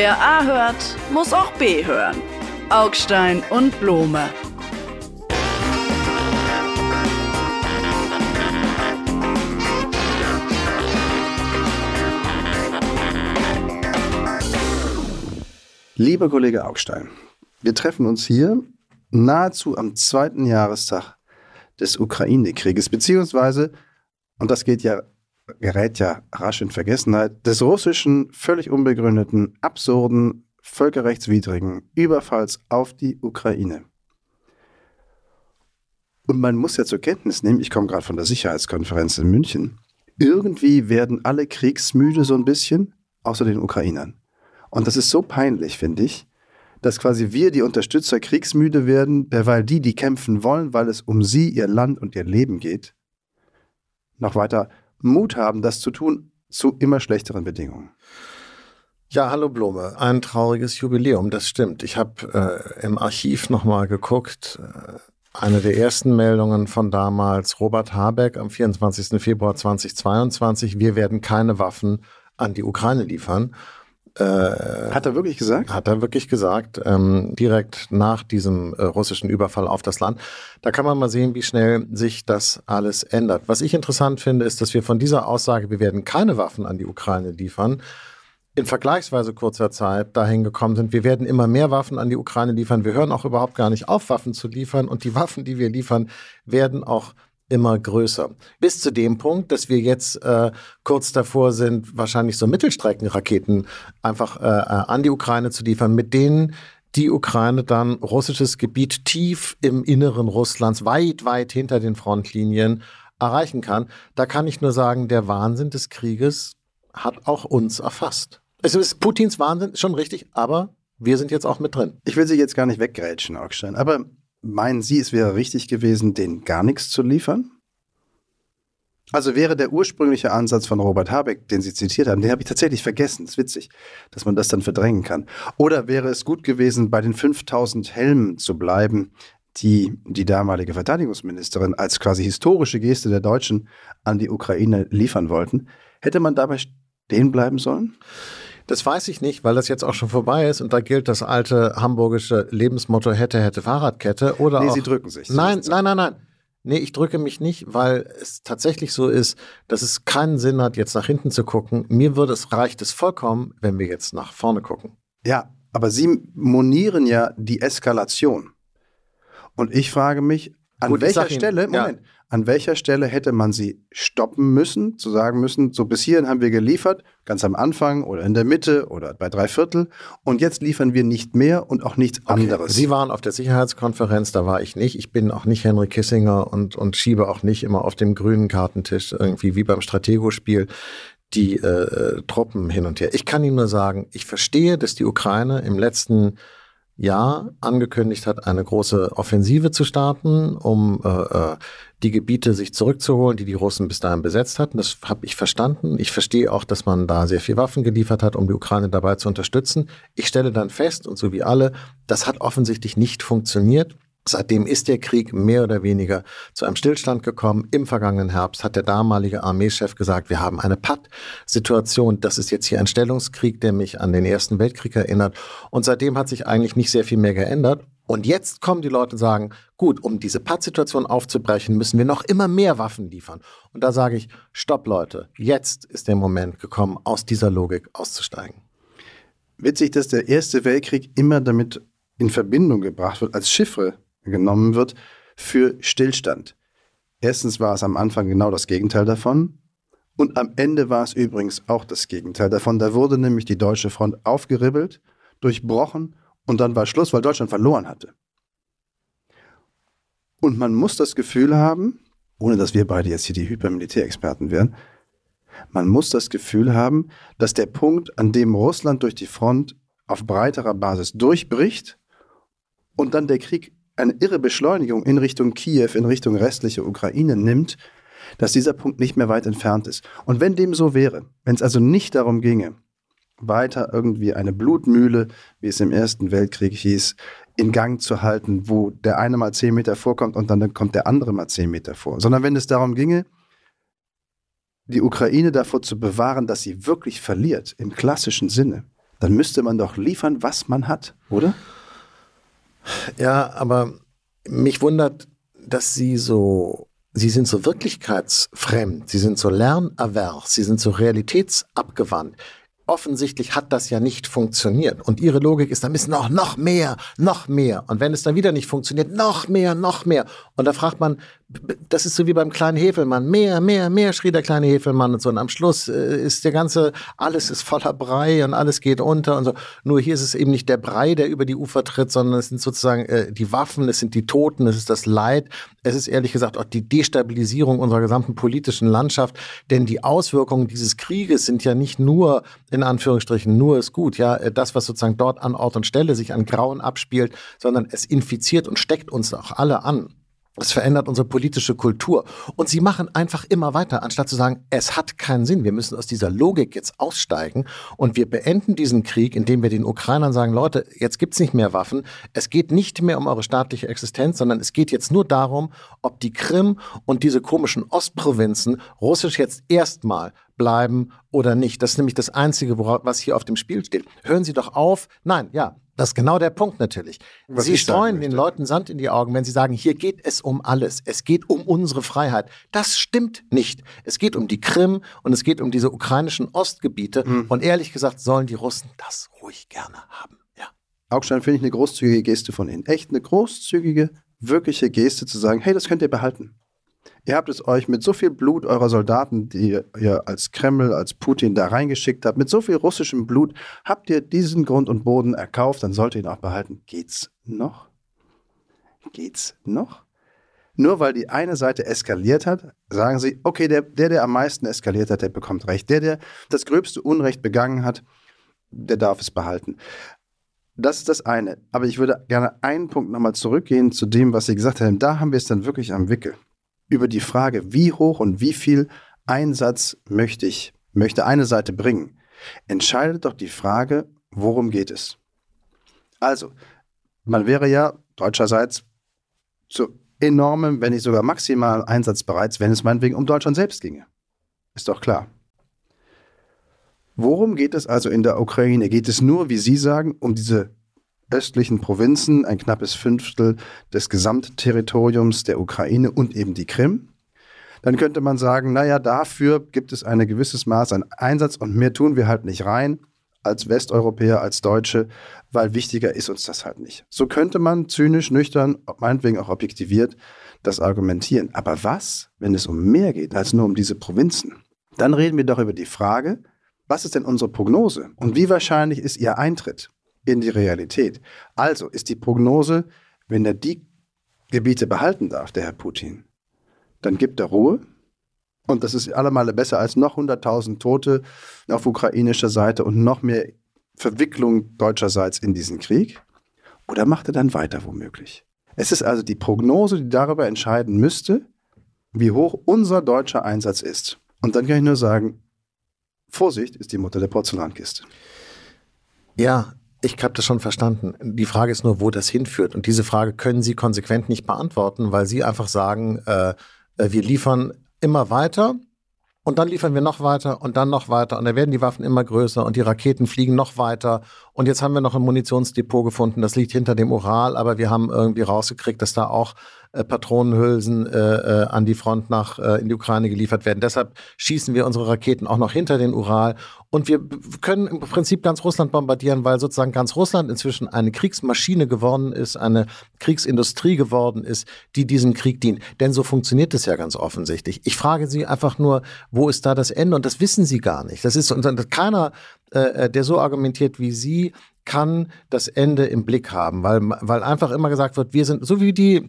Wer A hört, muss auch B hören. Augstein und Blome. Lieber Kollege Augstein, wir treffen uns hier nahezu am zweiten Jahrestag des Ukraine-Krieges, beziehungsweise, und das geht ja, gerät ja rasch in Vergessenheit, des russischen, völlig unbegründeten, absurden, völkerrechtswidrigen Überfalls auf die Ukraine. Und man muss ja zur Kenntnis nehmen, ich komme gerade von der Sicherheitskonferenz in München, irgendwie werden alle kriegsmüde so ein bisschen, außer den Ukrainern. Und das ist so peinlich, finde ich, dass quasi wir, die Unterstützer, kriegsmüde werden, derweil die, die kämpfen wollen, weil es um sie, ihr Land und ihr Leben geht, noch weiter Mut haben, das zu tun, zu immer schlechteren Bedingungen. Ja, hallo Blome. Ein trauriges Jubiläum, das stimmt. Ich habe äh, im Archiv nochmal geguckt. Äh, eine der ersten Meldungen von damals, Robert Habeck am 24. Februar 2022, wir werden keine Waffen an die Ukraine liefern. Äh, hat er wirklich gesagt? Hat er wirklich gesagt, ähm, direkt nach diesem äh, russischen Überfall auf das Land. Da kann man mal sehen, wie schnell sich das alles ändert. Was ich interessant finde, ist, dass wir von dieser Aussage, wir werden keine Waffen an die Ukraine liefern, in vergleichsweise kurzer Zeit dahin gekommen sind, wir werden immer mehr Waffen an die Ukraine liefern. Wir hören auch überhaupt gar nicht auf, Waffen zu liefern. Und die Waffen, die wir liefern, werden auch immer größer. Bis zu dem Punkt, dass wir jetzt äh, kurz davor sind, wahrscheinlich so Mittelstreckenraketen einfach äh, äh, an die Ukraine zu liefern, mit denen die Ukraine dann russisches Gebiet tief im Inneren Russlands, weit, weit hinter den Frontlinien erreichen kann. Da kann ich nur sagen, der Wahnsinn des Krieges hat auch uns erfasst. Es ist Putins Wahnsinn, schon richtig, aber wir sind jetzt auch mit drin. Ich will Sie jetzt gar nicht weggrätschen, Augstein, aber Meinen Sie, es wäre richtig gewesen, denen gar nichts zu liefern? Also wäre der ursprüngliche Ansatz von Robert Habeck, den Sie zitiert haben, den habe ich tatsächlich vergessen. Das ist witzig, dass man das dann verdrängen kann. Oder wäre es gut gewesen, bei den 5000 Helmen zu bleiben, die die damalige Verteidigungsministerin als quasi historische Geste der Deutschen an die Ukraine liefern wollten? Hätte man dabei stehen bleiben sollen? Das weiß ich nicht, weil das jetzt auch schon vorbei ist und da gilt das alte hamburgische Lebensmotto hätte, hätte Fahrradkette oder nee, auch, Sie drücken sich. Nein, nein, nein, nein. Nee, ich drücke mich nicht, weil es tatsächlich so ist, dass es keinen Sinn hat, jetzt nach hinten zu gucken. Mir würde es reicht es vollkommen, wenn wir jetzt nach vorne gucken. Ja, aber Sie monieren ja die Eskalation. Und ich frage mich, an Gut, welcher Stelle, Ihnen, Moment, ja. An welcher Stelle hätte man sie stoppen müssen, zu sagen müssen, so bis hierhin haben wir geliefert, ganz am Anfang oder in der Mitte oder bei drei Viertel und jetzt liefern wir nicht mehr und auch nichts okay. anderes. Sie waren auf der Sicherheitskonferenz, da war ich nicht. Ich bin auch nicht Henry Kissinger und, und schiebe auch nicht immer auf dem grünen Kartentisch irgendwie wie beim Stratego-Spiel die äh, Truppen hin und her. Ich kann Ihnen nur sagen, ich verstehe, dass die Ukraine im letzten Jahr angekündigt hat, eine große Offensive zu starten, um äh, äh, die Gebiete sich zurückzuholen, die die Russen bis dahin besetzt hatten. Das habe ich verstanden. Ich verstehe auch, dass man da sehr viel Waffen geliefert hat, um die Ukraine dabei zu unterstützen. Ich stelle dann fest, und so wie alle, das hat offensichtlich nicht funktioniert. Seitdem ist der Krieg mehr oder weniger zu einem Stillstand gekommen. Im vergangenen Herbst hat der damalige Armeechef gesagt, wir haben eine Patt-Situation. Das ist jetzt hier ein Stellungskrieg, der mich an den Ersten Weltkrieg erinnert. Und seitdem hat sich eigentlich nicht sehr viel mehr geändert. Und jetzt kommen die Leute und sagen, gut, um diese Patt-Situation aufzubrechen, müssen wir noch immer mehr Waffen liefern. Und da sage ich, stopp Leute, jetzt ist der Moment gekommen, aus dieser Logik auszusteigen. Witzig, dass der Erste Weltkrieg immer damit in Verbindung gebracht wird, als Chiffre genommen wird für Stillstand. Erstens war es am Anfang genau das Gegenteil davon. Und am Ende war es übrigens auch das Gegenteil davon. Da wurde nämlich die deutsche Front aufgeribbelt, durchbrochen und dann war Schluss, weil Deutschland verloren hatte. Und man muss das Gefühl haben, ohne dass wir beide jetzt hier die Hypermilitärexperten wären, man muss das Gefühl haben, dass der Punkt, an dem Russland durch die Front auf breiterer Basis durchbricht und dann der Krieg eine irre Beschleunigung in Richtung Kiew, in Richtung restliche Ukraine nimmt, dass dieser Punkt nicht mehr weit entfernt ist. Und wenn dem so wäre, wenn es also nicht darum ginge, weiter irgendwie eine Blutmühle, wie es im Ersten Weltkrieg hieß, in Gang zu halten, wo der eine mal zehn Meter vorkommt und dann kommt der andere mal zehn Meter vor, sondern wenn es darum ginge, die Ukraine davor zu bewahren, dass sie wirklich verliert, im klassischen Sinne, dann müsste man doch liefern, was man hat, oder? Ja, aber mich wundert, dass Sie so, Sie sind so wirklichkeitsfremd, Sie sind so lernervers, Sie sind so realitätsabgewandt offensichtlich hat das ja nicht funktioniert. Und ihre Logik ist, da müssen auch noch mehr, noch mehr. Und wenn es dann wieder nicht funktioniert, noch mehr, noch mehr. Und da fragt man, das ist so wie beim kleinen Hefelmann. Mehr, mehr, mehr, schrie der kleine Hefelmann und so. Und am Schluss äh, ist der ganze, alles ist voller Brei und alles geht unter und so. Nur hier ist es eben nicht der Brei, der über die Ufer tritt, sondern es sind sozusagen äh, die Waffen, es sind die Toten, es ist das Leid. Es ist ehrlich gesagt auch die Destabilisierung unserer gesamten politischen Landschaft. Denn die Auswirkungen dieses Krieges sind ja nicht nur, in Anführungsstrichen, nur ist gut, ja, äh, das, was sozusagen dort an Ort und Stelle sich an Grauen abspielt, sondern es infiziert und steckt uns auch alle an. Es verändert unsere politische Kultur. Und sie machen einfach immer weiter, anstatt zu sagen, es hat keinen Sinn. Wir müssen aus dieser Logik jetzt aussteigen und wir beenden diesen Krieg, indem wir den Ukrainern sagen, Leute, jetzt gibt's nicht mehr Waffen. Es geht nicht mehr um eure staatliche Existenz, sondern es geht jetzt nur darum, ob die Krim und diese komischen Ostprovinzen russisch jetzt erstmal bleiben oder nicht. Das ist nämlich das Einzige, was hier auf dem Spiel steht. Hören Sie doch auf. Nein, ja, das ist genau der Punkt natürlich. Was sie streuen den Leuten Sand in die Augen, wenn sie sagen, hier geht es um alles. Es geht um unsere Freiheit. Das stimmt nicht. Es geht um die Krim und es geht um diese ukrainischen Ostgebiete. Mhm. Und ehrlich gesagt sollen die Russen das ruhig gerne haben. Ja. Augstein finde ich eine großzügige Geste von Ihnen. Echt eine großzügige, wirkliche Geste zu sagen, hey, das könnt ihr behalten. Ihr habt es euch mit so viel Blut eurer Soldaten, die ihr als Kreml, als Putin da reingeschickt habt, mit so viel russischem Blut, habt ihr diesen Grund und Boden erkauft, dann sollt ihr ihn auch behalten. Geht's noch? Geht's noch? Nur weil die eine Seite eskaliert hat, sagen sie, okay, der, der, der am meisten eskaliert hat, der bekommt Recht. Der, der das gröbste Unrecht begangen hat, der darf es behalten. Das ist das eine. Aber ich würde gerne einen Punkt nochmal zurückgehen zu dem, was Sie gesagt haben. Da haben wir es dann wirklich am Wickel über die Frage, wie hoch und wie viel Einsatz möchte ich, möchte eine Seite bringen, entscheidet doch die Frage, worum geht es. Also, man wäre ja deutscherseits zu enormem, wenn nicht sogar maximal einsatzbereit, wenn es meinetwegen um Deutschland selbst ginge. Ist doch klar. Worum geht es also in der Ukraine? Geht es nur, wie Sie sagen, um diese östlichen Provinzen, ein knappes Fünftel des Gesamtterritoriums der Ukraine und eben die Krim. Dann könnte man sagen, naja, dafür gibt es ein gewisses Maß an Einsatz und mehr tun wir halt nicht rein als Westeuropäer, als Deutsche, weil wichtiger ist uns das halt nicht. So könnte man zynisch, nüchtern, meinetwegen auch objektiviert das argumentieren. Aber was, wenn es um mehr geht als nur um diese Provinzen? Dann reden wir doch über die Frage, was ist denn unsere Prognose und wie wahrscheinlich ist ihr Eintritt? In die Realität. Also ist die Prognose, wenn er die Gebiete behalten darf, der Herr Putin, dann gibt er Ruhe. Und das ist allemal besser als noch 100.000 Tote auf ukrainischer Seite und noch mehr Verwicklung deutscherseits in diesen Krieg. Oder macht er dann weiter womöglich? Es ist also die Prognose, die darüber entscheiden müsste, wie hoch unser deutscher Einsatz ist. Und dann kann ich nur sagen, Vorsicht ist die Mutter der Porzellankiste. Ja, ich habe das schon verstanden. Die Frage ist nur, wo das hinführt. Und diese Frage können Sie konsequent nicht beantworten, weil Sie einfach sagen, äh, äh, wir liefern immer weiter und dann liefern wir noch weiter und dann noch weiter und dann werden die Waffen immer größer und die Raketen fliegen noch weiter. Und jetzt haben wir noch ein Munitionsdepot gefunden, das liegt hinter dem Ural, aber wir haben irgendwie rausgekriegt, dass da auch äh, Patronenhülsen äh, äh, an die Front nach äh, in die Ukraine geliefert werden. Deshalb schießen wir unsere Raketen auch noch hinter den Ural und wir können im Prinzip ganz Russland bombardieren, weil sozusagen ganz Russland inzwischen eine Kriegsmaschine geworden ist, eine Kriegsindustrie geworden ist, die diesem Krieg dient. Denn so funktioniert es ja ganz offensichtlich. Ich frage Sie einfach nur, wo ist da das Ende? Und das wissen Sie gar nicht. Das ist und keiner, der so argumentiert wie Sie, kann das Ende im Blick haben, weil, weil einfach immer gesagt wird, wir sind, so wie die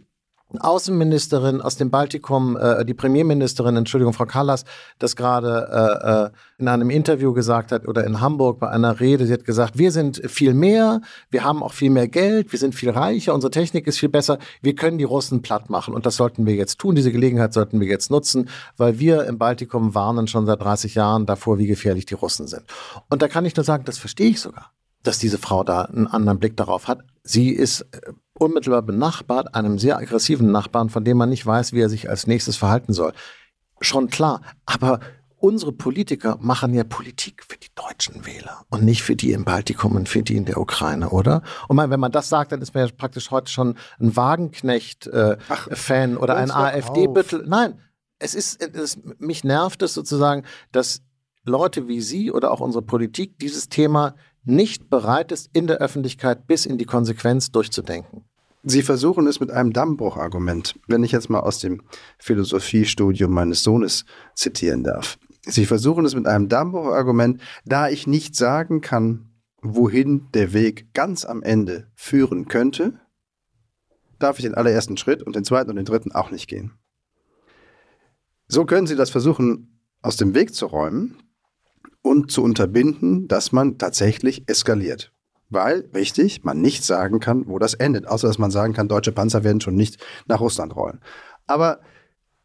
Außenministerin aus dem Baltikum, äh, die Premierministerin, Entschuldigung, Frau Callas, das gerade äh, äh, in einem Interview gesagt hat oder in Hamburg bei einer Rede, sie hat gesagt, wir sind viel mehr, wir haben auch viel mehr Geld, wir sind viel reicher, unsere Technik ist viel besser, wir können die Russen platt machen und das sollten wir jetzt tun, diese Gelegenheit sollten wir jetzt nutzen, weil wir im Baltikum warnen schon seit 30 Jahren davor, wie gefährlich die Russen sind. Und da kann ich nur sagen, das verstehe ich sogar dass diese Frau da einen anderen Blick darauf hat. Sie ist äh, unmittelbar benachbart, einem sehr aggressiven Nachbarn, von dem man nicht weiß, wie er sich als nächstes verhalten soll. Schon klar, aber unsere Politiker machen ja Politik für die deutschen Wähler und nicht für die im Baltikum und für die in der Ukraine, oder? Und man, wenn man das sagt, dann ist man ja praktisch heute schon ein Wagenknecht-Fan äh, oder ein AfD-Büttel. Nein, es ist, es, mich nervt es sozusagen, dass Leute wie Sie oder auch unsere Politik dieses Thema nicht bereit ist, in der Öffentlichkeit bis in die Konsequenz durchzudenken. Sie versuchen es mit einem Dammbruchargument, wenn ich jetzt mal aus dem Philosophiestudium meines Sohnes zitieren darf. Sie versuchen es mit einem Dammbruchargument, da ich nicht sagen kann, wohin der Weg ganz am Ende führen könnte, darf ich den allerersten Schritt und den zweiten und den dritten auch nicht gehen. So können Sie das versuchen, aus dem Weg zu räumen und zu unterbinden, dass man tatsächlich eskaliert. Weil, richtig, man nicht sagen kann, wo das endet, außer dass man sagen kann, deutsche Panzer werden schon nicht nach Russland rollen. Aber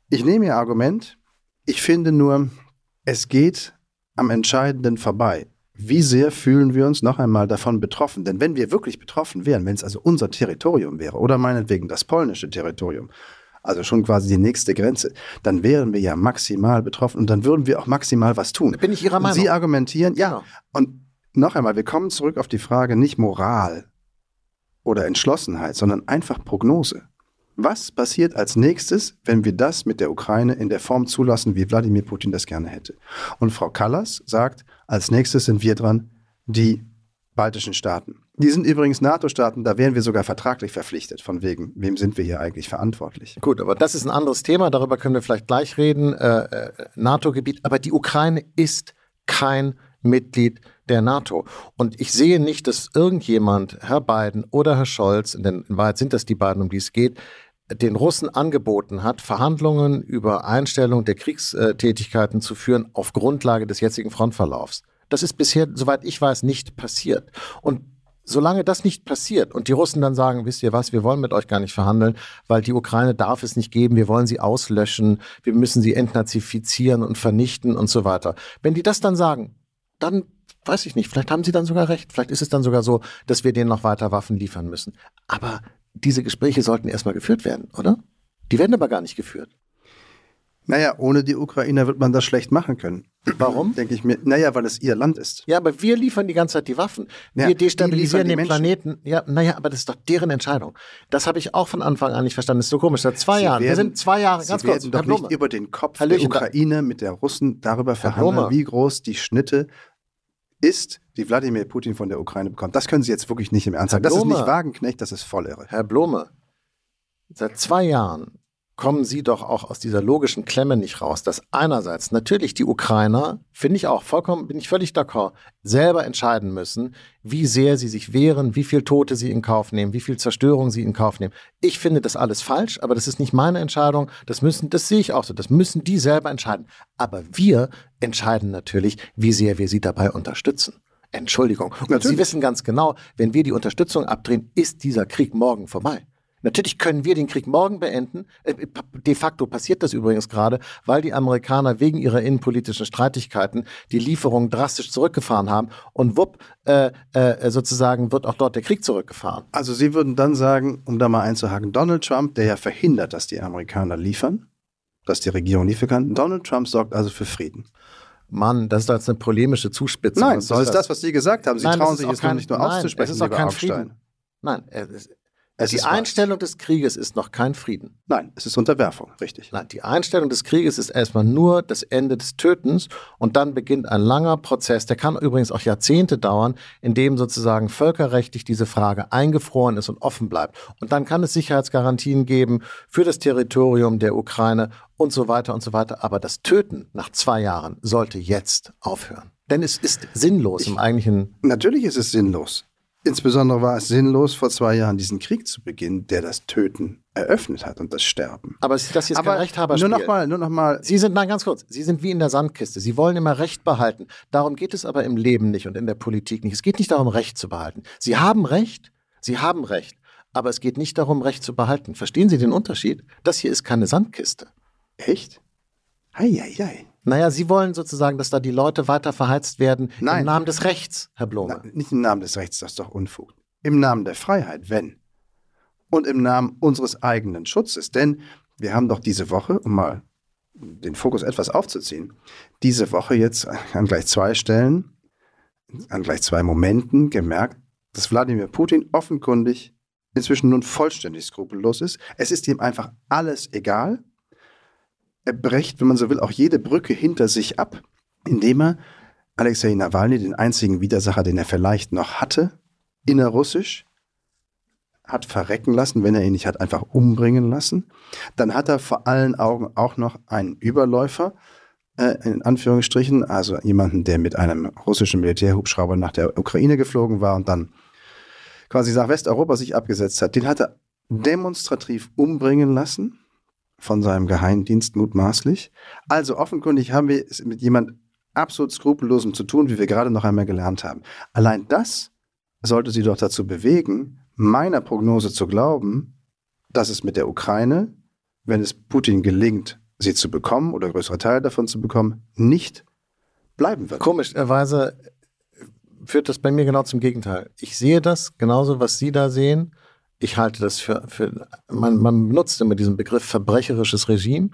ich nehme Ihr Argument, ich finde nur, es geht am Entscheidenden vorbei. Wie sehr fühlen wir uns noch einmal davon betroffen? Denn wenn wir wirklich betroffen wären, wenn es also unser Territorium wäre oder meinetwegen das polnische Territorium, also schon quasi die nächste Grenze, dann wären wir ja maximal betroffen und dann würden wir auch maximal was tun. Bin ich Ihrer Meinung? Und Sie argumentieren, ja. Genau. Und noch einmal, wir kommen zurück auf die Frage nicht Moral oder Entschlossenheit, sondern einfach Prognose. Was passiert als nächstes, wenn wir das mit der Ukraine in der Form zulassen, wie Wladimir Putin das gerne hätte? Und Frau Kallas sagt, als nächstes sind wir dran, die baltischen Staaten. Die sind übrigens NATO-Staaten, da wären wir sogar vertraglich verpflichtet, von wegen, wem sind wir hier eigentlich verantwortlich? Gut, aber das ist ein anderes Thema, darüber können wir vielleicht gleich reden. Äh, äh, NATO-Gebiet, aber die Ukraine ist kein Mitglied der NATO. Und ich sehe nicht, dass irgendjemand, Herr Biden oder Herr Scholz, denn in Wahrheit sind das die beiden, um die es geht, den Russen angeboten hat, Verhandlungen über Einstellung der Kriegstätigkeiten zu führen auf Grundlage des jetzigen Frontverlaufs. Das ist bisher, soweit ich weiß, nicht passiert. Und solange das nicht passiert und die Russen dann sagen, wisst ihr was, wir wollen mit euch gar nicht verhandeln, weil die Ukraine darf es nicht geben, wir wollen sie auslöschen, wir müssen sie entnazifizieren und vernichten und so weiter. Wenn die das dann sagen, dann weiß ich nicht, vielleicht haben sie dann sogar recht, vielleicht ist es dann sogar so, dass wir denen noch weiter Waffen liefern müssen. Aber diese Gespräche sollten erstmal geführt werden, oder? Die werden aber gar nicht geführt. Naja, ohne die Ukrainer wird man das schlecht machen können. Warum? Denke ich mir. Naja, weil es ihr Land ist. Ja, aber wir liefern die ganze Zeit die Waffen. Wir ja, destabilisieren den Planeten. Ja, naja, aber das ist doch deren Entscheidung. Das habe ich auch von Anfang an nicht verstanden. Das ist so komisch. Seit zwei Sie Jahren. Werden, wir sind zwei Jahre, ganz Sie kurz. werden doch nicht über den Kopf Hallöchen, der Ukraine mit der Russen darüber verhandeln, wie groß die Schnitte ist, die Wladimir Putin von der Ukraine bekommt. Das können Sie jetzt wirklich nicht im Ernst sagen. Das ist nicht Wagenknecht, das ist voll irre. Herr Blome, seit zwei Jahren kommen Sie doch auch aus dieser logischen Klemme nicht raus, dass einerseits natürlich die Ukrainer, finde ich auch vollkommen, bin ich völlig d'accord, selber entscheiden müssen, wie sehr sie sich wehren, wie viel Tote sie in Kauf nehmen, wie viel Zerstörung sie in Kauf nehmen. Ich finde das alles falsch, aber das ist nicht meine Entscheidung. Das müssen, das sehe ich auch so. Das müssen die selber entscheiden. Aber wir entscheiden natürlich, wie sehr wir sie dabei unterstützen. Entschuldigung. Und Sie wissen ganz genau, wenn wir die Unterstützung abdrehen, ist dieser Krieg morgen vorbei. Natürlich können wir den Krieg morgen beenden. Äh, de facto passiert das übrigens gerade, weil die Amerikaner wegen ihrer innenpolitischen Streitigkeiten die Lieferungen drastisch zurückgefahren haben. Und wupp, äh, äh, sozusagen wird auch dort der Krieg zurückgefahren. Also Sie würden dann sagen, um da mal einzuhaken, Donald Trump, der ja verhindert, dass die Amerikaner liefern, dass die Regierung liefern kann, Donald Trump sorgt also für Frieden. Mann, das ist jetzt eine polemische Zuspitzung. Nein, das ist das, was Sie gesagt haben. Sie nein, trauen sich jetzt kein, nicht nur nein, auszusprechen, es ist auch kein Frieden. Nein, es, es die Einstellung des Krieges ist noch kein Frieden. Nein, es ist Unterwerfung, richtig. Nein, die Einstellung des Krieges ist erstmal nur das Ende des Tötens und dann beginnt ein langer Prozess, der kann übrigens auch Jahrzehnte dauern, in dem sozusagen völkerrechtlich diese Frage eingefroren ist und offen bleibt. Und dann kann es Sicherheitsgarantien geben für das Territorium der Ukraine und so weiter und so weiter. Aber das Töten nach zwei Jahren sollte jetzt aufhören. Denn es ist sinnlos ich, im eigentlichen. Natürlich ist es sinnlos. Insbesondere war es sinnlos, vor zwei Jahren diesen Krieg zu beginnen, der das Töten eröffnet hat und das Sterben. Aber ist das jetzt Aber kein Rechthaberspiel? Nur noch mal, nur noch mal. Sie sind, nein, ganz kurz, Sie sind wie in der Sandkiste. Sie wollen immer Recht behalten. Darum geht es aber im Leben nicht und in der Politik nicht. Es geht nicht darum, Recht zu behalten. Sie haben Recht, Sie haben Recht. Aber es geht nicht darum, Recht zu behalten. Verstehen Sie den Unterschied? Das hier ist keine Sandkiste. Echt? Heieiei. Naja, Sie wollen sozusagen, dass da die Leute weiter verheizt werden Nein. im Namen des Rechts, Herr Blome. Na, nicht im Namen des Rechts, das ist doch Unfug. Im Namen der Freiheit, wenn. Und im Namen unseres eigenen Schutzes. Denn wir haben doch diese Woche, um mal den Fokus etwas aufzuziehen, diese Woche jetzt an gleich zwei Stellen, an gleich zwei Momenten gemerkt, dass Wladimir Putin offenkundig inzwischen nun vollständig skrupellos ist. Es ist ihm einfach alles egal. Er brecht, wenn man so will, auch jede Brücke hinter sich ab, indem er Alexei Nawalny, den einzigen Widersacher, den er vielleicht noch hatte, innerrussisch, hat verrecken lassen, wenn er ihn nicht hat einfach umbringen lassen. Dann hat er vor allen Augen auch noch einen Überläufer, äh, in Anführungsstrichen, also jemanden, der mit einem russischen Militärhubschrauber nach der Ukraine geflogen war und dann quasi nach Westeuropa sich abgesetzt hat. Den hat er demonstrativ umbringen lassen von seinem Geheimdienst mutmaßlich. Also offenkundig haben wir es mit jemand absolut skrupellosem zu tun, wie wir gerade noch einmal gelernt haben. Allein das sollte sie doch dazu bewegen, meiner Prognose zu glauben, dass es mit der Ukraine, wenn es Putin gelingt, sie zu bekommen oder größere Teile davon zu bekommen, nicht bleiben wird. Komischerweise führt das bei mir genau zum Gegenteil. Ich sehe das genauso, was Sie da sehen. Ich halte das für, für man, man benutzt immer diesen Begriff verbrecherisches Regime.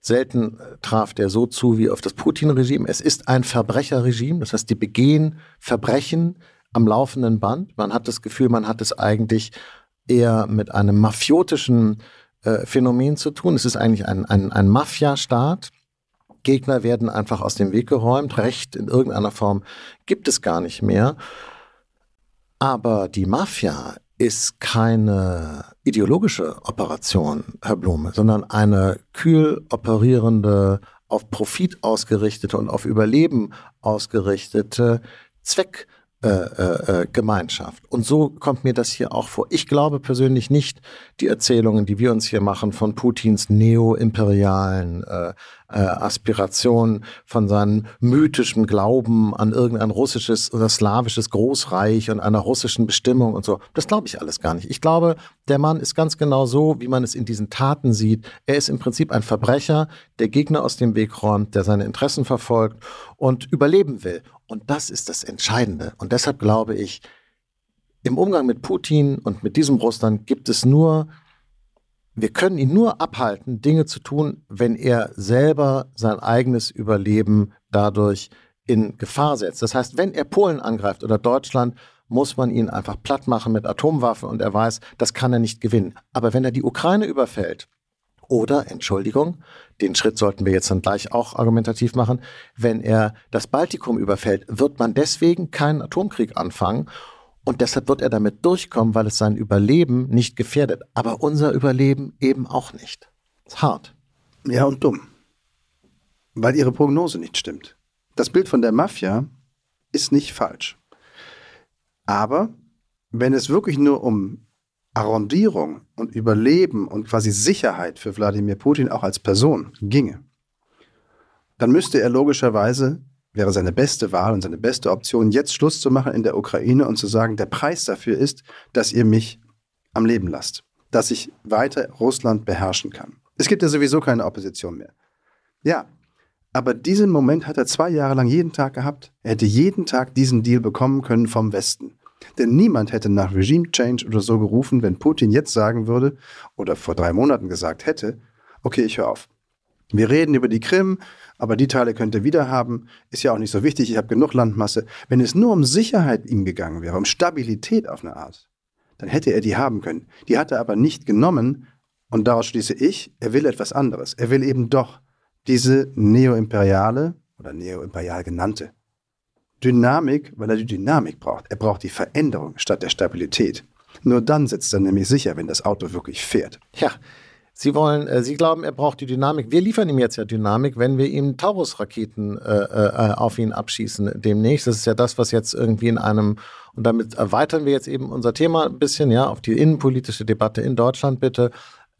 Selten traf der so zu wie auf das Putin-Regime. Es ist ein Verbrecherregime, das heißt, die begehen Verbrechen, am laufenden Band. Man hat das Gefühl, man hat es eigentlich eher mit einem mafiotischen äh, Phänomen zu tun. Es ist eigentlich ein, ein, ein Mafia-Staat. Gegner werden einfach aus dem Weg geräumt. Recht in irgendeiner Form gibt es gar nicht mehr. Aber die Mafia ist keine ideologische Operation, Herr Blume, sondern eine kühl operierende, auf Profit ausgerichtete und auf Überleben ausgerichtete Zweck äh, äh, Gemeinschaft. Und so kommt mir das hier auch vor. Ich glaube persönlich nicht die Erzählungen, die wir uns hier machen von Putins neo-imperialen äh, äh, Aspirationen, von seinem mythischen Glauben an irgendein russisches oder slawisches Großreich und einer russischen Bestimmung und so. Das glaube ich alles gar nicht. Ich glaube, der Mann ist ganz genau so, wie man es in diesen Taten sieht. Er ist im Prinzip ein Verbrecher, der Gegner aus dem Weg räumt, der seine Interessen verfolgt und überleben will. Und das ist das Entscheidende. Und deshalb glaube ich, im Umgang mit Putin und mit diesem Russland gibt es nur wir können ihn nur abhalten, Dinge zu tun, wenn er selber sein eigenes Überleben dadurch in Gefahr setzt. Das heißt, wenn er Polen angreift oder Deutschland, muss man ihn einfach platt machen mit Atomwaffen und er weiß, das kann er nicht gewinnen. Aber wenn er die Ukraine überfällt, oder, Entschuldigung, den Schritt sollten wir jetzt dann gleich auch argumentativ machen, wenn er das Baltikum überfällt, wird man deswegen keinen Atomkrieg anfangen. Und deshalb wird er damit durchkommen, weil es sein Überleben nicht gefährdet. Aber unser Überleben eben auch nicht. Ist hart. Ja, und dumm. Weil ihre Prognose nicht stimmt. Das Bild von der Mafia ist nicht falsch. Aber wenn es wirklich nur um Arrondierung und Überleben und quasi Sicherheit für Wladimir Putin auch als Person ginge, dann müsste er logischerweise wäre seine beste Wahl und seine beste Option, jetzt Schluss zu machen in der Ukraine und zu sagen, der Preis dafür ist, dass ihr mich am Leben lasst, dass ich weiter Russland beherrschen kann. Es gibt ja sowieso keine Opposition mehr. Ja, aber diesen Moment hat er zwei Jahre lang jeden Tag gehabt. Er hätte jeden Tag diesen Deal bekommen können vom Westen. Denn niemand hätte nach Regime Change oder so gerufen, wenn Putin jetzt sagen würde oder vor drei Monaten gesagt hätte, okay, ich höre auf. Wir reden über die Krim, aber die Teile könnt ihr wieder haben, ist ja auch nicht so wichtig, ich habe genug Landmasse. Wenn es nur um Sicherheit ihm gegangen wäre, um Stabilität auf eine Art, dann hätte er die haben können. Die hat er aber nicht genommen und daraus schließe ich, er will etwas anderes. Er will eben doch diese neoimperiale oder neoimperial genannte Dynamik, weil er die Dynamik braucht. Er braucht die Veränderung statt der Stabilität. Nur dann sitzt er nämlich sicher, wenn das Auto wirklich fährt. Ja, Sie wollen, äh, Sie glauben, er braucht die Dynamik. Wir liefern ihm jetzt ja Dynamik, wenn wir ihm Taurus-Raketen äh, äh, auf ihn abschießen demnächst. Das ist ja das, was jetzt irgendwie in einem, und damit erweitern wir jetzt eben unser Thema ein bisschen, ja, auf die innenpolitische Debatte in Deutschland bitte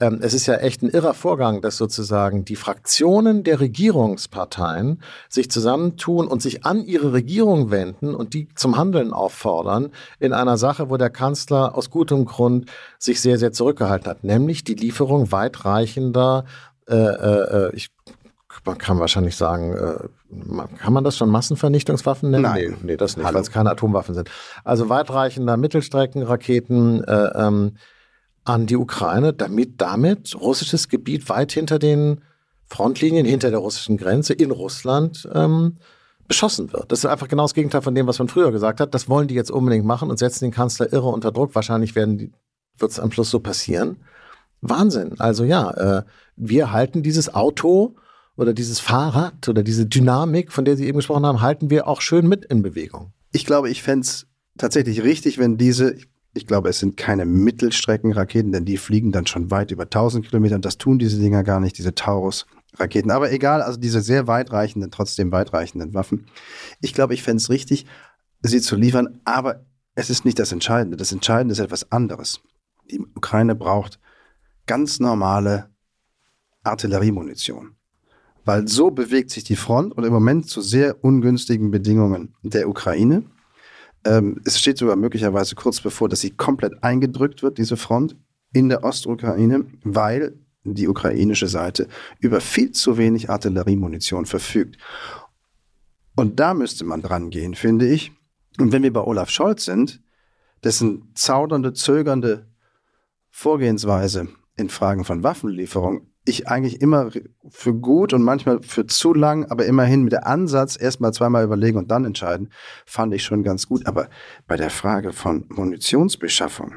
ähm, es ist ja echt ein irrer Vorgang, dass sozusagen die Fraktionen der Regierungsparteien sich zusammentun und sich an ihre Regierung wenden und die zum Handeln auffordern in einer Sache, wo der Kanzler aus gutem Grund sich sehr, sehr zurückgehalten hat, nämlich die Lieferung weitreichender, äh, äh, äh ich man kann wahrscheinlich sagen, äh, kann man das schon Massenvernichtungswaffen nennen? Nein, nee, nee das nicht, weil es keine Atomwaffen sind. Also weitreichender Mittelstreckenraketen, äh, ähm, an die Ukraine, damit damit russisches Gebiet weit hinter den Frontlinien hinter der russischen Grenze in Russland ähm, beschossen wird. Das ist einfach genau das Gegenteil von dem, was man früher gesagt hat. Das wollen die jetzt unbedingt machen und setzen den Kanzler irre unter Druck. Wahrscheinlich wird es am Schluss so passieren. Wahnsinn. Also ja, äh, wir halten dieses Auto oder dieses Fahrrad oder diese Dynamik, von der Sie eben gesprochen haben, halten wir auch schön mit in Bewegung. Ich glaube, ich fände es tatsächlich richtig, wenn diese, ich glaube, es sind keine Mittelstreckenraketen, denn die fliegen dann schon weit über 1000 Kilometer und das tun diese Dinger gar nicht, diese Taurus. Raketen. Aber egal, also diese sehr weitreichenden, trotzdem weitreichenden Waffen. Ich glaube, ich fände es richtig, sie zu liefern, aber es ist nicht das Entscheidende. Das Entscheidende ist etwas anderes. Die Ukraine braucht ganz normale Artilleriemunition. Weil so bewegt sich die Front und im Moment zu sehr ungünstigen Bedingungen der Ukraine. Ähm, es steht sogar möglicherweise kurz bevor, dass sie komplett eingedrückt wird, diese Front in der Ostukraine, weil die ukrainische Seite über viel zu wenig Artilleriemunition verfügt. Und da müsste man dran gehen, finde ich. Und wenn wir bei Olaf Scholz sind, dessen zaudernde, zögernde Vorgehensweise in Fragen von Waffenlieferung ich eigentlich immer für gut und manchmal für zu lang, aber immerhin mit der Ansatz erstmal zweimal überlegen und dann entscheiden, fand ich schon ganz gut. Aber bei der Frage von Munitionsbeschaffung,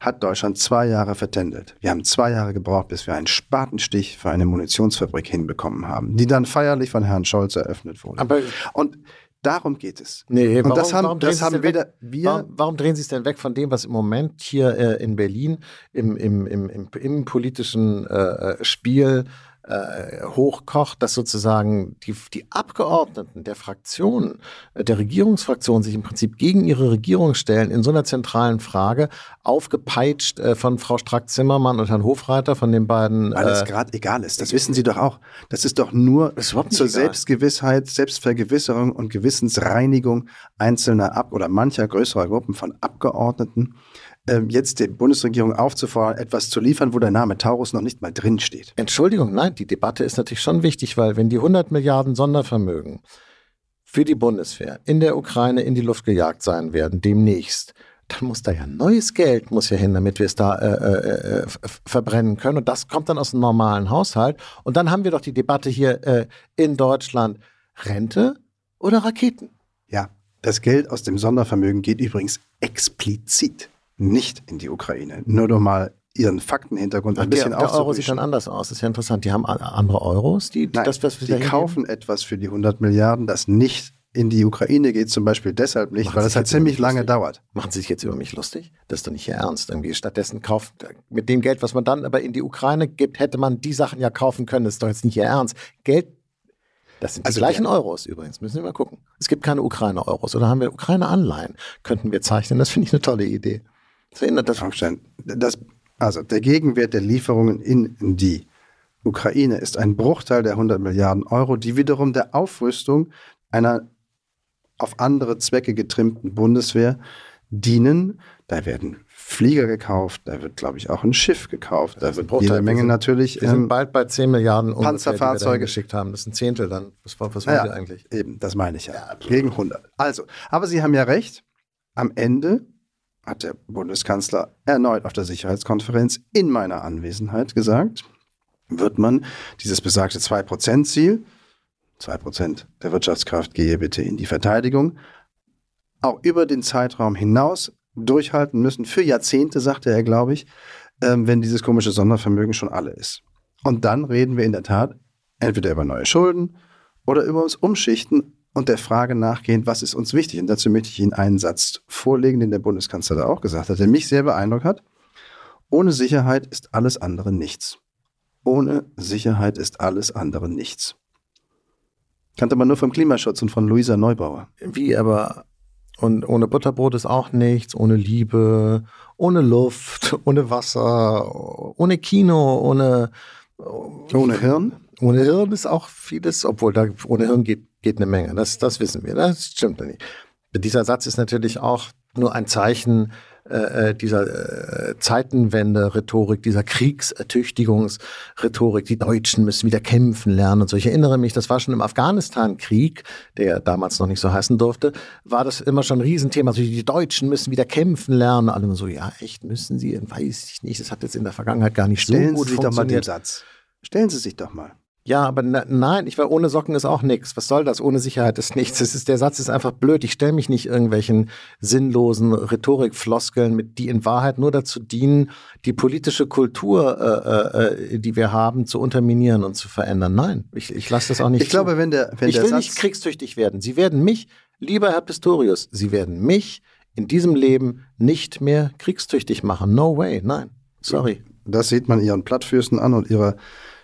hat Deutschland zwei Jahre vertändelt. Wir haben zwei Jahre gebraucht, bis wir einen Spatenstich für eine Munitionsfabrik hinbekommen haben, die dann feierlich von Herrn Scholz eröffnet wurde. Aber und darum geht es. Nee, und warum, das haben, das haben weder wir. Warum, warum, drehen Sie es denn weg von dem, was im Moment hier äh, in Berlin im, im, im, im, im politischen äh, äh Spiel äh, hochkocht, dass sozusagen die, die Abgeordneten der Fraktionen, äh, der Regierungsfraktion sich im Prinzip gegen ihre Regierung stellen in so einer zentralen Frage, aufgepeitscht äh, von Frau Strack-Zimmermann und Herrn Hofreiter, von den beiden. Weil es äh, gerade egal ist. Das wissen Sie doch auch. Das ist doch nur ist zur egal. Selbstgewissheit, Selbstvergewisserung und Gewissensreinigung einzelner ab oder mancher größerer Gruppen von Abgeordneten ähm, jetzt der Bundesregierung aufzufordern, etwas zu liefern, wo der Name Taurus noch nicht mal drin steht. Entschuldigung, nein, die Debatte ist natürlich schon wichtig, weil wenn die 100 Milliarden Sondervermögen für die Bundeswehr in der Ukraine in die Luft gejagt sein werden, demnächst, dann muss da ja neues Geld muss ja hin, damit wir es da äh, äh, äh verbrennen können. Und das kommt dann aus dem normalen Haushalt. Und dann haben wir doch die Debatte hier äh, in Deutschland: Rente oder Raketen? Ja, das Geld aus dem Sondervermögen geht übrigens explizit nicht in die Ukraine. Nur noch mal ihren Faktenhintergrund ein bisschen der, der Euro sieht dann anders aus. Das ist ja interessant. Die haben andere Euros, die, Nein, das, was wir die kaufen geben? etwas für die 100 Milliarden, das nicht in die Ukraine geht, zum Beispiel deshalb nicht, Machen weil es halt ziemlich lange dauert. Machen Sie sich jetzt über mich lustig? Das ist doch nicht Ihr Ernst. Irgendwie stattdessen kauft, mit dem Geld, was man dann aber in die Ukraine gibt, hätte man die Sachen ja kaufen können. Das ist doch jetzt nicht Ihr Ernst. Geld das sind die also gleichen Euros übrigens, müssen wir mal gucken. Es gibt keine Ukraine-Euros oder haben wir Ukraine-Anleihen, könnten wir zeichnen. Das finde ich eine tolle Idee. Verhindert das. das. Also der Gegenwert der Lieferungen in die Ukraine ist ein Bruchteil der 100 Milliarden Euro, die wiederum der Aufrüstung einer auf andere Zwecke getrimmten Bundeswehr dienen. Da werden Flieger gekauft, da wird, glaube ich, auch ein Schiff gekauft, da wird jede Menge sind, natürlich. Wir sind ähm, bald bei 10 Milliarden Panzerfahrzeuge geschickt haben. Das ist ein Zehntel dann. Was, was wollen ja, Sie eigentlich? Eben, das meine ich ja. ja Gegen 100. Also, aber Sie haben ja recht. Am Ende hat der Bundeskanzler erneut auf der Sicherheitskonferenz in meiner Anwesenheit gesagt, wird man dieses besagte 2%-Ziel, 2% der Wirtschaftskraft gehe bitte in die Verteidigung, auch über den Zeitraum hinaus durchhalten müssen, für Jahrzehnte, sagte er, glaube ich, ähm, wenn dieses komische Sondervermögen schon alle ist. Und dann reden wir in der Tat entweder über neue Schulden oder über das Umschichten und der Frage nachgehen, was ist uns wichtig. Und dazu möchte ich Ihnen einen Satz vorlegen, den der Bundeskanzler da auch gesagt hat, der mich sehr beeindruckt hat. Ohne Sicherheit ist alles andere nichts. Ohne Sicherheit ist alles andere nichts. Kannte man nur vom Klimaschutz und von Luisa Neubauer. Wie aber? Und ohne Butterbrot ist auch nichts, ohne Liebe, ohne Luft, ohne Wasser, ohne Kino, ohne. Ohne Hirn? Ohne Hirn ist auch vieles, obwohl da ohne Hirn geht geht eine Menge. Das, das wissen wir. Das stimmt nicht. Dieser Satz ist natürlich auch nur ein Zeichen äh, äh, dieser äh, Zeitenwende-Rhetorik, dieser Kriegsertüchtigungsrhetorik. Die Deutschen müssen wieder kämpfen lernen und so. Ich erinnere mich, das war schon im Afghanistan-Krieg, der damals noch nicht so heißen durfte, war das immer schon ein Riesenthema. Also die Deutschen müssen wieder kämpfen lernen. Alle so, ja, echt müssen sie? Weiß ich nicht. Das hat jetzt in der Vergangenheit gar nicht Stellen so gut Sie funktioniert. Doch mal den Satz. Stellen Sie sich doch mal. Ja, aber na, nein, ich war ohne Socken ist auch nichts. Was soll das? Ohne Sicherheit ist nichts. Das ist, der Satz ist einfach blöd. Ich stelle mich nicht irgendwelchen sinnlosen Rhetorikfloskeln mit, die in Wahrheit nur dazu dienen, die politische Kultur, äh, äh, die wir haben, zu unterminieren und zu verändern. Nein, ich, ich lasse das auch nicht. Ich zu. glaube, wenn der, wenn ich der will Satz nicht kriegstüchtig werden. Sie werden mich, lieber Herr Pistorius, Sie werden mich in diesem Leben nicht mehr kriegstüchtig machen. No way. Nein. Sorry. Das sieht man Ihren Plattfüßen an und Ihrer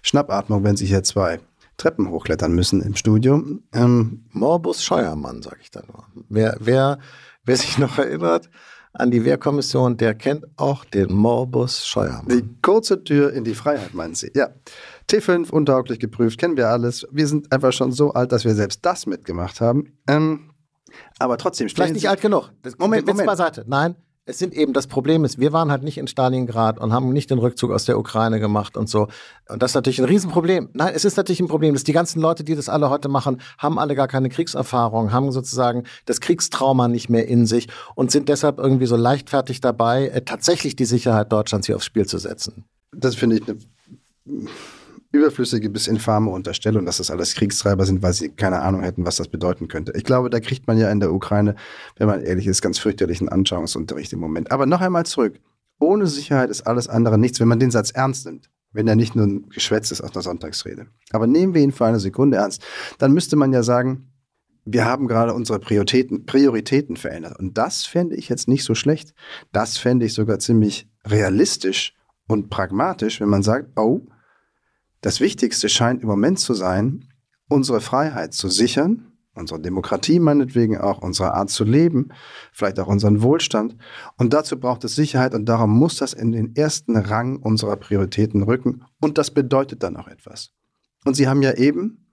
Schnappatmung, wenn Sie hier zwei Treppen hochklettern müssen im Studio. Ähm, Morbus Scheuermann, sage ich da nur. Wer, wer, wer sich noch erinnert an die Wehrkommission, der kennt auch den Morbus Scheuermann. Die kurze Tür in die Freiheit, meinen Sie? Ja. T5 untauglich geprüft, kennen wir alles. Wir sind einfach schon so alt, dass wir selbst das mitgemacht haben. Ähm, aber trotzdem Vielleicht nicht alt genug. Das, Moment, Moment. beiseite. Nein, es sind eben, das Problem ist, wir waren halt nicht in Stalingrad und haben nicht den Rückzug aus der Ukraine gemacht und so. Und das ist natürlich ein Riesenproblem. Nein, es ist natürlich ein Problem, dass die ganzen Leute, die das alle heute machen, haben alle gar keine Kriegserfahrung, haben sozusagen das Kriegstrauma nicht mehr in sich und sind deshalb irgendwie so leichtfertig dabei, äh, tatsächlich die Sicherheit Deutschlands hier aufs Spiel zu setzen. Das finde ich eine überflüssige bis infame Unterstellung, dass das alles Kriegstreiber sind, weil sie keine Ahnung hätten, was das bedeuten könnte. Ich glaube, da kriegt man ja in der Ukraine, wenn man ehrlich ist, ganz fürchterlichen Anschauungsunterricht im Moment. Aber noch einmal zurück. Ohne Sicherheit ist alles andere nichts, wenn man den Satz ernst nimmt. Wenn er nicht nur ein Geschwätz ist aus der Sonntagsrede. Aber nehmen wir ihn für eine Sekunde ernst. Dann müsste man ja sagen, wir haben gerade unsere Prioritäten, Prioritäten verändert. Und das fände ich jetzt nicht so schlecht. Das fände ich sogar ziemlich realistisch und pragmatisch, wenn man sagt, oh, das Wichtigste scheint im Moment zu sein, unsere Freiheit zu sichern, unsere Demokratie meinetwegen auch, unsere Art zu leben, vielleicht auch unseren Wohlstand. Und dazu braucht es Sicherheit und darum muss das in den ersten Rang unserer Prioritäten rücken. Und das bedeutet dann auch etwas. Und Sie haben ja eben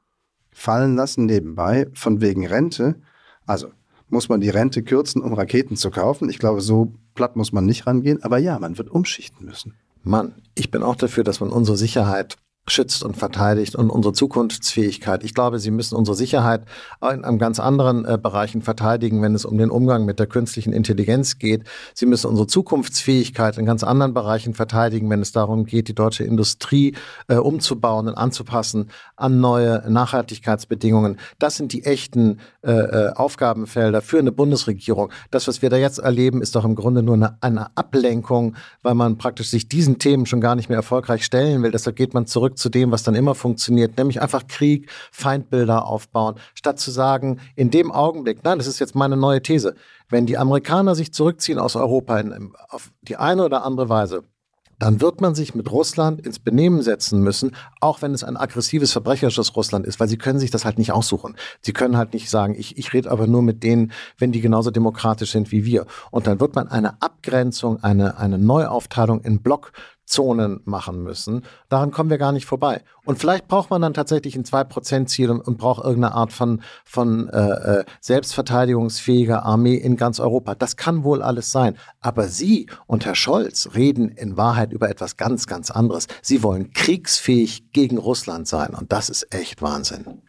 fallen lassen nebenbei von wegen Rente. Also muss man die Rente kürzen, um Raketen zu kaufen. Ich glaube, so platt muss man nicht rangehen. Aber ja, man wird umschichten müssen. Mann, ich bin auch dafür, dass man unsere Sicherheit schützt und verteidigt und unsere Zukunftsfähigkeit. Ich glaube, sie müssen unsere Sicherheit in einem ganz anderen äh, Bereichen verteidigen, wenn es um den Umgang mit der künstlichen Intelligenz geht. Sie müssen unsere Zukunftsfähigkeit in ganz anderen Bereichen verteidigen, wenn es darum geht, die deutsche Industrie äh, umzubauen und anzupassen an neue Nachhaltigkeitsbedingungen. Das sind die echten äh, äh Aufgabenfelder für eine Bundesregierung. Das, was wir da jetzt erleben, ist doch im Grunde nur eine, eine Ablenkung, weil man praktisch sich diesen Themen schon gar nicht mehr erfolgreich stellen will. Deshalb geht man zurück zurück zu dem, was dann immer funktioniert, nämlich einfach Krieg, Feindbilder aufbauen, statt zu sagen, in dem Augenblick, nein, das ist jetzt meine neue These, wenn die Amerikaner sich zurückziehen aus Europa in, auf die eine oder andere Weise, dann wird man sich mit Russland ins Benehmen setzen müssen, auch wenn es ein aggressives, verbrecherisches Russland ist, weil sie können sich das halt nicht aussuchen. Sie können halt nicht sagen, ich, ich rede aber nur mit denen, wenn die genauso demokratisch sind wie wir. Und dann wird man eine Abgrenzung, eine, eine Neuaufteilung in Block Zonen machen müssen. Daran kommen wir gar nicht vorbei. Und vielleicht braucht man dann tatsächlich ein 2%-Ziel und, und, braucht irgendeine Art von, von äh, äh, selbstverteidigungsfähiger Armee in ganz Europa. Das kann wohl alles sein. Aber Sie und Herr Scholz reden in Wahrheit über etwas ganz, ganz anderes. Sie wollen kriegsfähig gegen Russland sein. Und das ist echt Wahnsinn.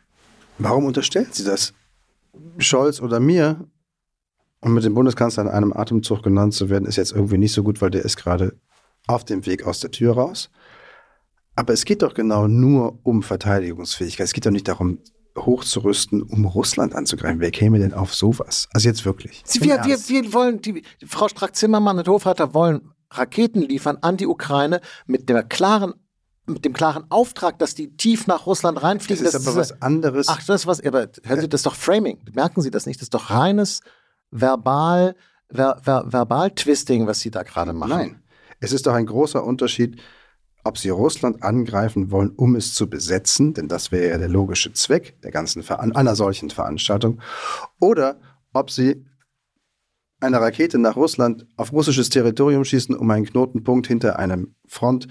Warum unterstellen Sie das? Scholz oder mir? Und mit dem Bundeskanzler in einem Atemzug genannt zu werden, ist jetzt irgendwie nicht so gut, weil der ist gerade auf dem Weg aus der Tür raus. Aber es geht doch genau nur um Verteidigungsfähigkeit. Es geht doch nicht darum, hochzurüsten, um Russland anzugreifen. Wer käme denn auf sowas? Also jetzt wirklich. Sie, wir, wir, wir, wollen, die, Frau Strack-Zimmermann und Hofreiter wollen Raketen liefern an die Ukraine mit der klaren mit dem klaren Auftrag, dass die tief nach Russland reinfliegen. Das ist aber was anderes. Ach, das ist was, aber hören Sie, das ist doch Framing. Merken Sie das nicht? Das ist doch reines verbal, ver, ver, verbal Twisting, was Sie da gerade machen. Nein. Es ist doch ein großer Unterschied, ob sie Russland angreifen wollen, um es zu besetzen, denn das wäre ja der logische Zweck der ganzen einer solchen Veranstaltung, oder ob sie eine Rakete nach Russland auf russisches Territorium schießen, um einen Knotenpunkt hinter einem Front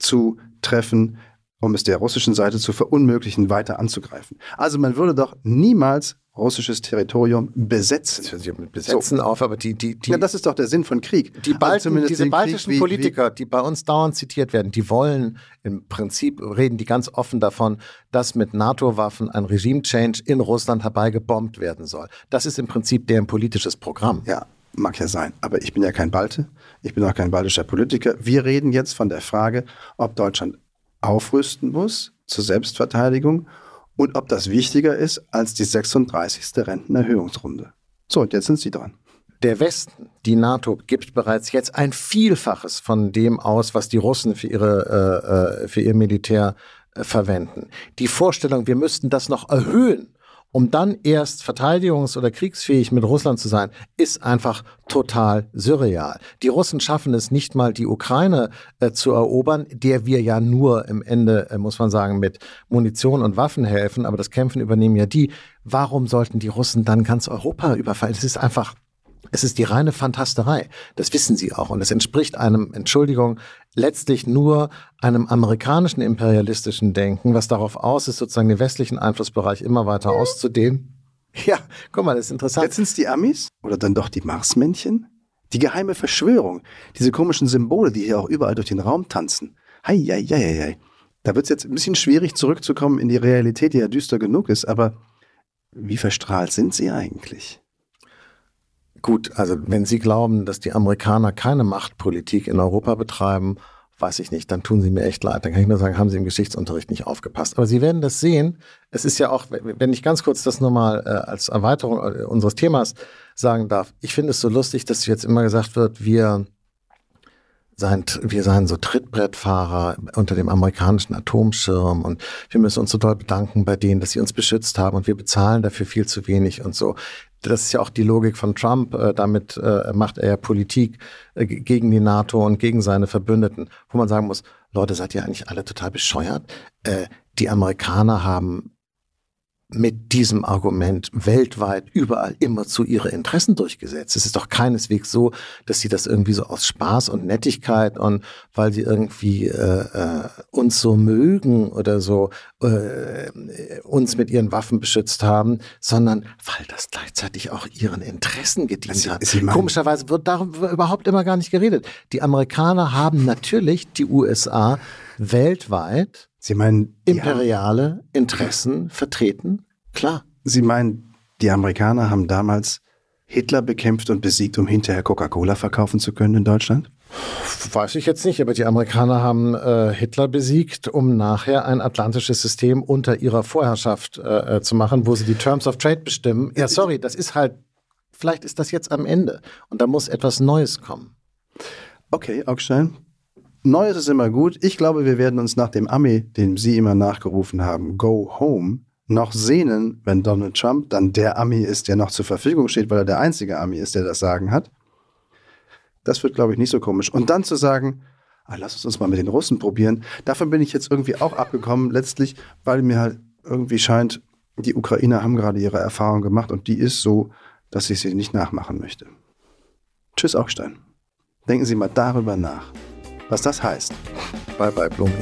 zu treffen, um es der russischen Seite zu verunmöglichen, weiter anzugreifen. Also man würde doch niemals russisches Territorium besetzen. Das hört sich mit Besetzen so. auf, aber die, die, die. Ja, das ist doch der Sinn von Krieg. Die Balten, also diese baltischen Krieg, Politiker, wie, die bei uns dauernd zitiert werden, die wollen im Prinzip, reden die ganz offen davon, dass mit NATO-Waffen ein Regime-Change in Russland herbeigebombt werden soll. Das ist im Prinzip deren politisches Programm. Ja, mag ja sein. Aber ich bin ja kein Balte. Ich bin auch kein baltischer Politiker. Wir reden jetzt von der Frage, ob Deutschland aufrüsten muss zur Selbstverteidigung und ob das wichtiger ist als die 36. Rentenerhöhungsrunde. So, und jetzt sind Sie dran. Der Westen, die NATO, gibt bereits jetzt ein Vielfaches von dem aus, was die Russen für, ihre, äh, äh für ihr Militär äh, verwenden. Die Vorstellung, wir müssten das noch erhöhen, um dann erst verteidigungs- oder kriegsfähig mit Russland zu sein, ist einfach total surreal. Die Russen schaffen es nicht mal, die Ukraine äh, zu erobern, der wir ja nur im Ende, äh, muss man sagen, mit Munition und Waffen helfen, aber das Kämpfen übernehmen ja die. Warum sollten die Russen dann ganz Europa überfallen? Es ist einfach es ist die reine Fantasterei. Das wissen sie auch. Und es entspricht einem, Entschuldigung, letztlich nur einem amerikanischen imperialistischen Denken, was darauf aus ist, sozusagen den westlichen Einflussbereich immer weiter auszudehnen. Ja, guck mal, das ist interessant. Jetzt sind es die Amis oder dann doch die Marsmännchen? Die geheime Verschwörung, diese komischen Symbole, die hier auch überall durch den Raum tanzen. Hei, hei, hei, hei. Da wird es jetzt ein bisschen schwierig zurückzukommen in die Realität, die ja düster genug ist, aber wie verstrahlt sind sie eigentlich? Gut, also wenn Sie glauben, dass die Amerikaner keine Machtpolitik in Europa betreiben, weiß ich nicht, dann tun Sie mir echt leid. Dann kann ich nur sagen, haben Sie im Geschichtsunterricht nicht aufgepasst. Aber Sie werden das sehen. Es ist ja auch, wenn ich ganz kurz das nochmal äh, als Erweiterung äh, unseres Themas sagen darf, ich finde es so lustig, dass jetzt immer gesagt wird, wir seien, wir seien so Trittbrettfahrer unter dem amerikanischen Atomschirm und wir müssen uns so doll bedanken bei denen, dass sie uns beschützt haben und wir bezahlen dafür viel zu wenig und so das ist ja auch die Logik von Trump. Äh, damit äh, macht er ja Politik äh, gegen die NATO und gegen seine Verbündeten, wo man sagen muss, Leute, seid ihr eigentlich alle total bescheuert? Die Amerikaner haben mit diesem Argument weltweit überall immer zu ihre Interessen durchgesetzt. Es ist doch keineswegs so, dass sie das irgendwie so aus Spaß und Nettigkeit und weil sie irgendwie äh, äh, uns so mögen oder so äh, uns mit ihren Waffen beschützt haben, sondern weil das gleichzeitig auch ihren Interessen gedient sie, hat. Sie Komischerweise wird darüber überhaupt immer gar nicht geredet. Die Amerikaner haben natürlich die USA weltweit Sie meinen imperiale Interessen vertreten? Klar. Sie meinen, die Amerikaner haben damals Hitler bekämpft und besiegt, um hinterher Coca-Cola verkaufen zu können in Deutschland? Weiß ich jetzt nicht, aber die Amerikaner haben äh, Hitler besiegt, um nachher ein atlantisches System unter ihrer Vorherrschaft äh, äh, zu machen, wo sie die Terms of Trade bestimmen. Ja, sorry, das ist halt, vielleicht ist das jetzt am Ende und da muss etwas Neues kommen. Okay, Augstein, Neues ist immer gut. Ich glaube, wir werden uns nach dem Ami, dem Sie immer nachgerufen haben, Go Home, noch sehnen, wenn Donald Trump dann der Ami ist, der noch zur Verfügung steht, weil er der einzige Ami ist, der das Sagen hat. Das wird, glaube ich, nicht so komisch. Und dann zu sagen, ah, lass uns uns mal mit den Russen probieren. Davon bin ich jetzt irgendwie auch abgekommen, letztlich, weil mir halt irgendwie scheint, die Ukrainer haben gerade ihre Erfahrung gemacht und die ist so, dass ich sie nicht nachmachen möchte. Tschüss, Augstein. Denken Sie mal darüber nach was das heißt. Bye bye, Blumi.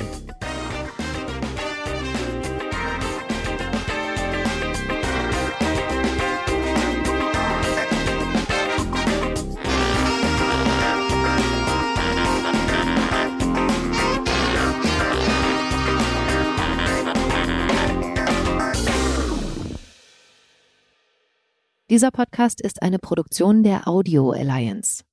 Dieser Podcast ist eine Produktion der Audio Alliance.